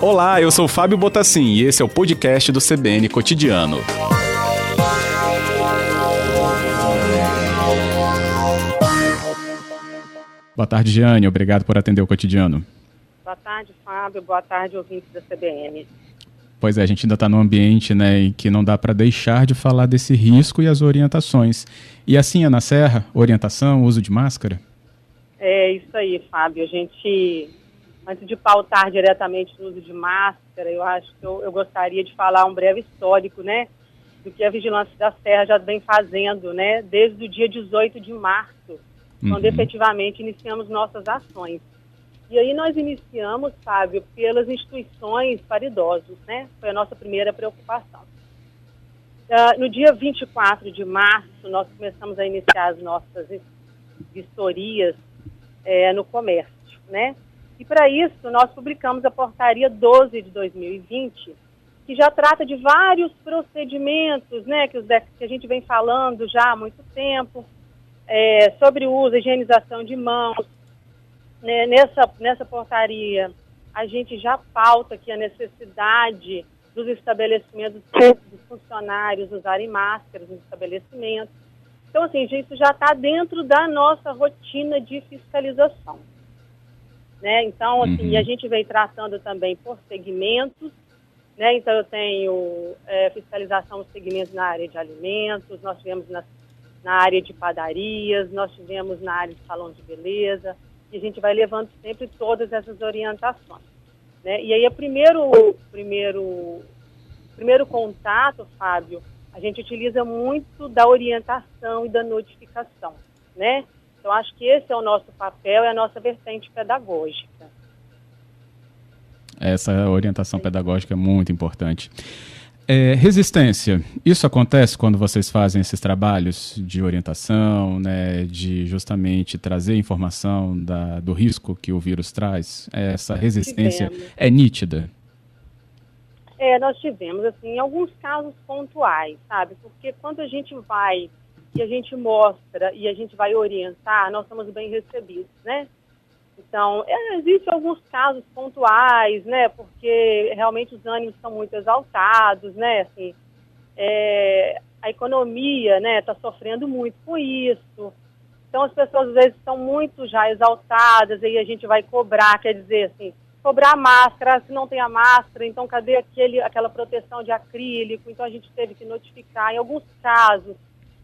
Olá, eu sou Fábio Botassin e esse é o podcast do CBN Cotidiano. Boa tarde, Jeane. Obrigado por atender o cotidiano. Boa tarde, Fábio. Boa tarde, ouvintes da CBN. Pois é, a gente ainda está num ambiente né, em que não dá para deixar de falar desse risco e as orientações. E assim é na Serra? Orientação, uso de máscara? É isso aí, Fábio. A gente, antes de pautar diretamente no uso de máscara, eu acho que eu, eu gostaria de falar um breve histórico, né? Do que a Vigilância da Serra já vem fazendo, né? Desde o dia 18 de março quando uhum. efetivamente iniciamos nossas ações. E aí nós iniciamos, Fábio, pelas instituições para idosos, né? Foi a nossa primeira preocupação. Uh, no dia 24 de março, nós começamos a iniciar as nossas vistorias é, no comércio, né? E para isso, nós publicamos a portaria 12 de 2020, que já trata de vários procedimentos, né, que, os, que a gente vem falando já há muito tempo, é, sobre o uso, higienização de mãos. Né, nessa, nessa portaria, a gente já pauta aqui a necessidade dos estabelecimentos, dos funcionários usarem máscaras nos estabelecimentos. Então, assim, isso já está dentro da nossa rotina de fiscalização. Né? Então, assim, uhum. a gente vem tratando também por segmentos, né? Então, eu tenho é, fiscalização dos segmentos na área de alimentos, nós tivemos nas na área de padarias, nós tivemos na área de salão de beleza, e a gente vai levando sempre todas essas orientações. Né? E aí, o primeiro, primeiro, primeiro contato, Fábio, a gente utiliza muito da orientação e da notificação, né? Então, acho que esse é o nosso papel, é a nossa vertente pedagógica. Essa orientação pedagógica é muito importante. É, resistência, isso acontece quando vocês fazem esses trabalhos de orientação, né, de justamente trazer informação da, do risco que o vírus traz? Essa resistência é nítida? É, nós tivemos, assim, alguns casos pontuais, sabe? Porque quando a gente vai e a gente mostra e a gente vai orientar, nós somos bem recebidos, né? Então, é, existem alguns casos pontuais, né? Porque realmente os ânimos estão muito exaltados, né? Assim, é, a economia, né, está sofrendo muito com isso. Então, as pessoas às vezes estão muito já exaltadas, aí a gente vai cobrar, quer dizer assim, cobrar máscara, se não tem a máscara, então cadê aquele, aquela proteção de acrílico? Então, a gente teve que notificar. Em alguns casos,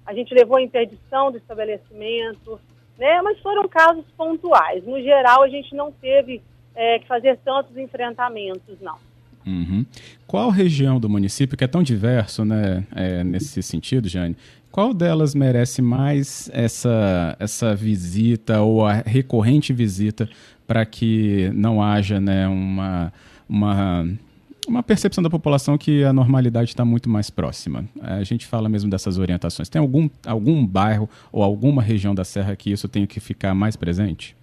a gente levou a interdição do estabelecimento né? Mas foram casos pontuais. No geral, a gente não teve é, que fazer tantos enfrentamentos, não. Uhum. Qual região do município, que é tão diverso né, é, nesse sentido, Jane, qual delas merece mais essa, essa visita ou a recorrente visita para que não haja né, uma, uma uma percepção da população que a normalidade está muito mais próxima. A gente fala mesmo dessas orientações. Tem algum, algum bairro ou alguma região da Serra que isso tem que ficar mais presente?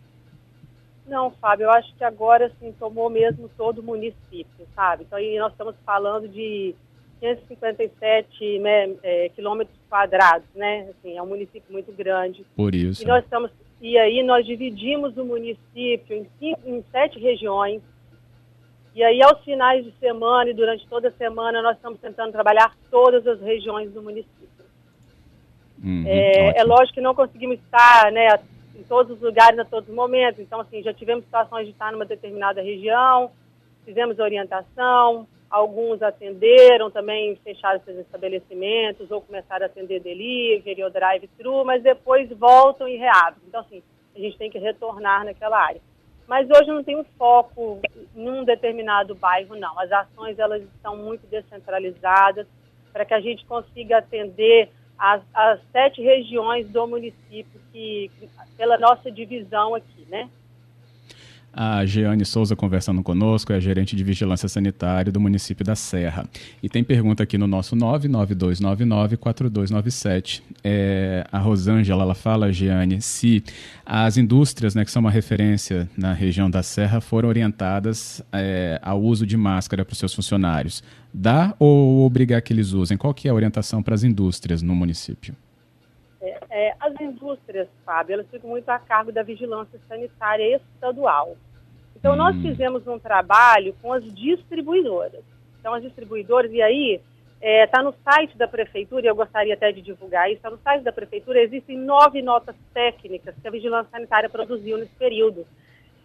Não, Fábio, eu acho que agora sim tomou mesmo todo o município, sabe? Então aí nós estamos falando de 557 né, é, quilômetros quadrados, né? Assim, é um município muito grande. Por isso. E nós estamos e aí nós dividimos o município em, cinco, em sete regiões e aí, aos finais de semana e durante toda a semana, nós estamos tentando trabalhar todas as regiões do município. Uhum, é, é, lógico que não conseguimos estar né, em todos os lugares, a todos os momentos. Então, assim, já tivemos situações de estar numa determinada região, fizemos orientação, alguns atenderam também, fecharam seus estabelecimentos ou começaram a atender delivery ou drive-thru, mas depois voltam e reabrem. Então, assim, a gente tem que retornar naquela área. Mas hoje não tem um foco num determinado bairro, não. As ações elas estão muito descentralizadas para que a gente consiga atender as, as sete regiões do município que pela nossa divisão aqui, né? A Jeane Souza conversando conosco, é gerente de vigilância sanitária do município da Serra. E tem pergunta aqui no nosso 99299-4297. É, a Rosângela ela fala, Jeane, se as indústrias, né, que são uma referência na região da Serra, foram orientadas é, ao uso de máscara para os seus funcionários. Dá ou obrigar que eles usem? Qual que é a orientação para as indústrias no município? É, as indústrias, Fábio, elas ficam muito a cargo da vigilância sanitária estadual. Então, hum. nós fizemos um trabalho com as distribuidoras. Então, as distribuidoras, e aí, está é, tá no site da prefeitura, e eu gostaria até de divulgar isso, está no site da prefeitura, existem nove notas técnicas que a vigilância sanitária produziu nesse período.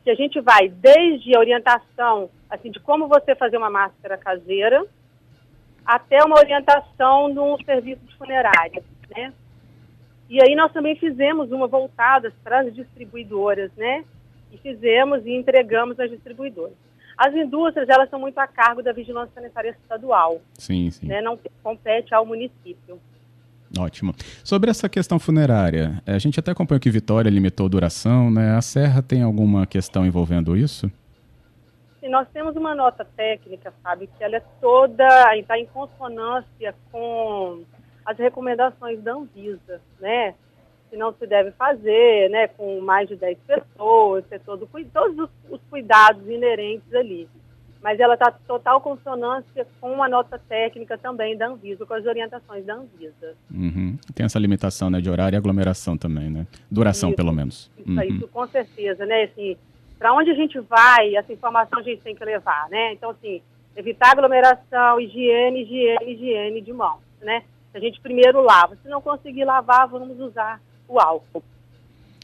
Que a gente vai desde a orientação assim, de como você fazer uma máscara caseira, até uma orientação no serviço de funerária, né? E aí nós também fizemos uma voltada para as distribuidoras, né? E fizemos e entregamos às distribuidoras. As indústrias, elas são muito a cargo da vigilância sanitária estadual. Sim, sim. Né? Não compete ao município. Ótimo. Sobre essa questão funerária, a gente até acompanhou que Vitória limitou duração, né? A Serra tem alguma questão envolvendo isso? Sim, nós temos uma nota técnica, sabe, que ela é toda, está em consonância com as recomendações da Anvisa, né? Que não se deve fazer, né, com mais de 10 pessoas, ter todo, todos os, os cuidados inerentes ali. Mas ela está total consonância com a nota técnica também da Anvisa, com as orientações da Anvisa. Uhum. Tem essa limitação né, de horário e aglomeração também, né? Duração, isso, pelo menos. Isso, uhum. isso com certeza, né? Assim, para onde a gente vai, essa informação a gente tem que levar, né? Então, assim, evitar aglomeração, higiene, higiene, higiene de mãos, né? A gente primeiro lava. Se não conseguir lavar, vamos usar o álcool.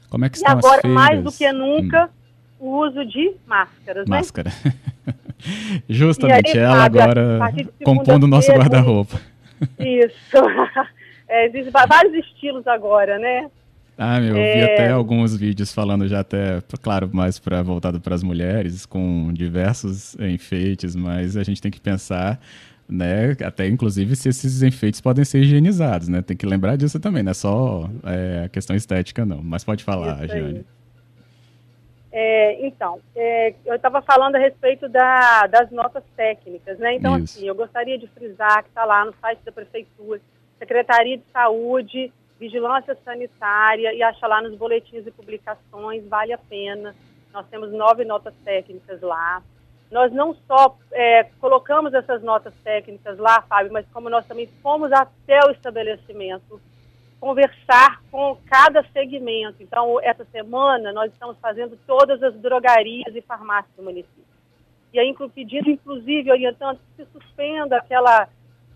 Como é que estão e agora, mais do que nunca, hum. o uso de máscaras, né? Máscara. né? Justamente, aí, ela agora compondo o nosso guarda-roupa. Isso. é, existem vários estilos agora, né? Ah, meu, eu vi é... até alguns vídeos falando já até, claro, mais para voltado para as mulheres, com diversos enfeites, mas a gente tem que pensar, né, até inclusive se esses enfeites podem ser higienizados, né? Tem que lembrar disso também, não é só é, a questão estética, não. Mas pode falar, Jane. É, então, é, eu estava falando a respeito da, das notas técnicas, né? Então, Isso. assim, eu gostaria de frisar que está lá no site da Prefeitura, Secretaria de Saúde, vigilância sanitária e acha lá nos boletins e publicações, vale a pena. Nós temos nove notas técnicas lá. Nós não só é, colocamos essas notas técnicas lá, Fábio, mas como nós também fomos até o estabelecimento conversar com cada segmento. Então, essa semana, nós estamos fazendo todas as drogarias e farmácias do município. E aí, pedindo, inclusive, orientando que se suspenda aquela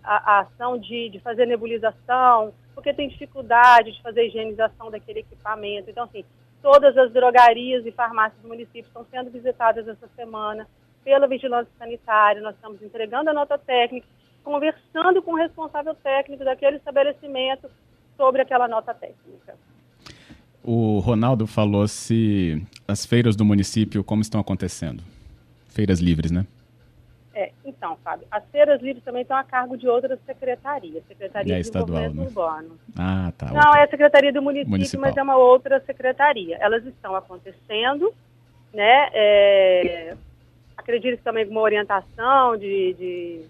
a, a ação de, de fazer nebulização, porque tem dificuldade de fazer higienização daquele equipamento. Então, assim, todas as drogarias e farmácias do município estão sendo visitadas essa semana pela vigilância sanitária. Nós estamos entregando a nota técnica, conversando com o responsável técnico daquele estabelecimento sobre aquela nota técnica. O Ronaldo falou se as feiras do município como estão acontecendo. Feiras livres, né? É, então, Fábio, as feiras livres também estão a cargo de outras secretarias, Secretaria é de estadual, Desenvolvimento né? Urbano. Ah, tá. Não, é a Secretaria do Município, Municipal. mas é uma outra secretaria. Elas estão acontecendo, né? É, acredito também com uma orientação de, de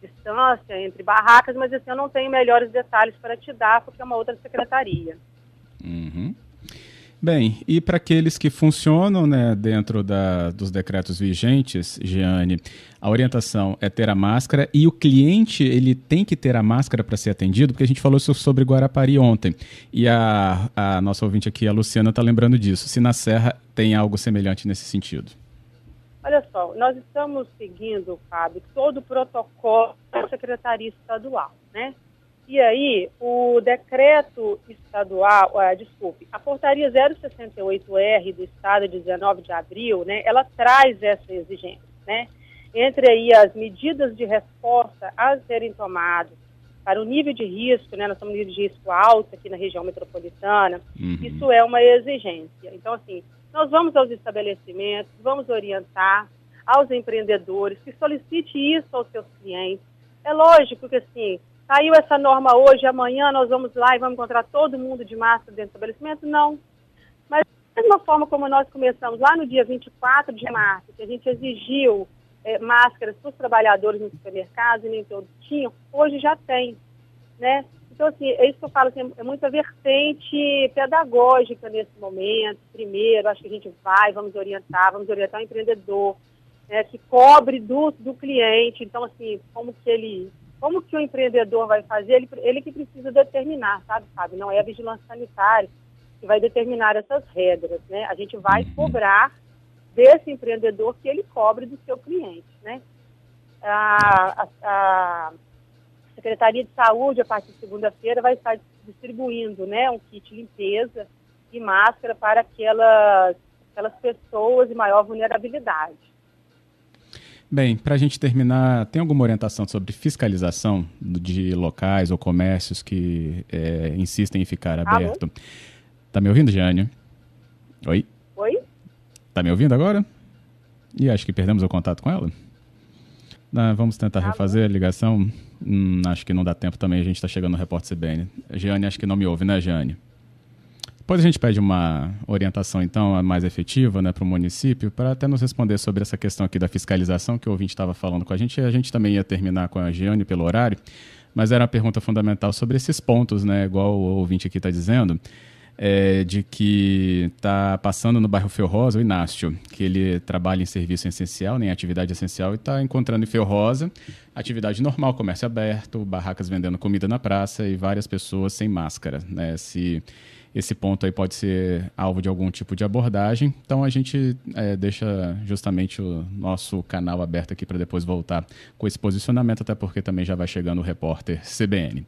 distância entre barracas, mas assim, eu não tenho melhores detalhes para te dar, porque é uma outra secretaria. Uhum. Bem, e para aqueles que funcionam né, dentro da, dos decretos vigentes, Jeane, a orientação é ter a máscara e o cliente ele tem que ter a máscara para ser atendido, porque a gente falou sobre Guarapari ontem e a, a nossa ouvinte aqui, a Luciana, está lembrando disso. Se na Serra tem algo semelhante nesse sentido. Olha só, nós estamos seguindo, Fábio, todo o protocolo da Secretaria Estadual, né? E aí, o decreto estadual, uh, desculpe, a portaria 068R do Estado de 19 de abril, né, ela traz essa exigência, né? Entre aí as medidas de resposta a serem tomadas para o nível de risco, né, nós estamos no nível de risco alto aqui na região metropolitana, uhum. isso é uma exigência. Então, assim, nós vamos aos estabelecimentos, vamos orientar aos empreendedores que solicite isso aos seus clientes. É lógico que, assim, Saiu essa norma hoje, amanhã nós vamos lá e vamos encontrar todo mundo de máscara dentro do estabelecimento? Não. Mas da mesma forma como nós começamos lá no dia 24 de março, que a gente exigiu é, máscaras para os trabalhadores nos supermercados e nem todos tinham, hoje já tem, né? Então, assim, é isso que eu falo, assim, é muita vertente pedagógica nesse momento. Primeiro, acho que a gente vai, vamos orientar, vamos orientar o empreendedor, né, que cobre do, do cliente. Então, assim, como que ele como que o empreendedor vai fazer, ele, ele que precisa determinar, sabe, sabe? Não é a vigilância sanitária que vai determinar essas regras, né? A gente vai uhum. cobrar desse empreendedor que ele cobre do seu cliente, né? A, a, a Secretaria de Saúde, a partir de segunda-feira, vai estar distribuindo, né, um kit limpeza e máscara para aquelas, aquelas pessoas de maior vulnerabilidade. Bem, para a gente terminar, tem alguma orientação sobre fiscalização de locais ou comércios que é, insistem em ficar aberto? Tá me ouvindo, Jane? Oi? Oi? Tá me ouvindo agora? E acho que perdemos o contato com ela. Ah, vamos tentar tá refazer a ligação. Hum, acho que não dá tempo também, a gente está chegando no Repórter CBN. Jane, acho que não me ouve, né, Jane? Depois a gente pede uma orientação, então, mais efetiva né, para o município, para até nos responder sobre essa questão aqui da fiscalização que o ouvinte estava falando com a gente. A gente também ia terminar com a Giane pelo horário, mas era uma pergunta fundamental sobre esses pontos, né, igual o ouvinte aqui está dizendo, é, de que está passando no bairro Ferrosa, o Inácio, que ele trabalha em serviço essencial, né, em atividade essencial, e está encontrando em Ferrosa atividade normal, comércio aberto, barracas vendendo comida na praça e várias pessoas sem máscara. Né, se esse ponto aí pode ser alvo de algum tipo de abordagem. Então a gente é, deixa justamente o nosso canal aberto aqui para depois voltar com esse posicionamento, até porque também já vai chegando o repórter CBN.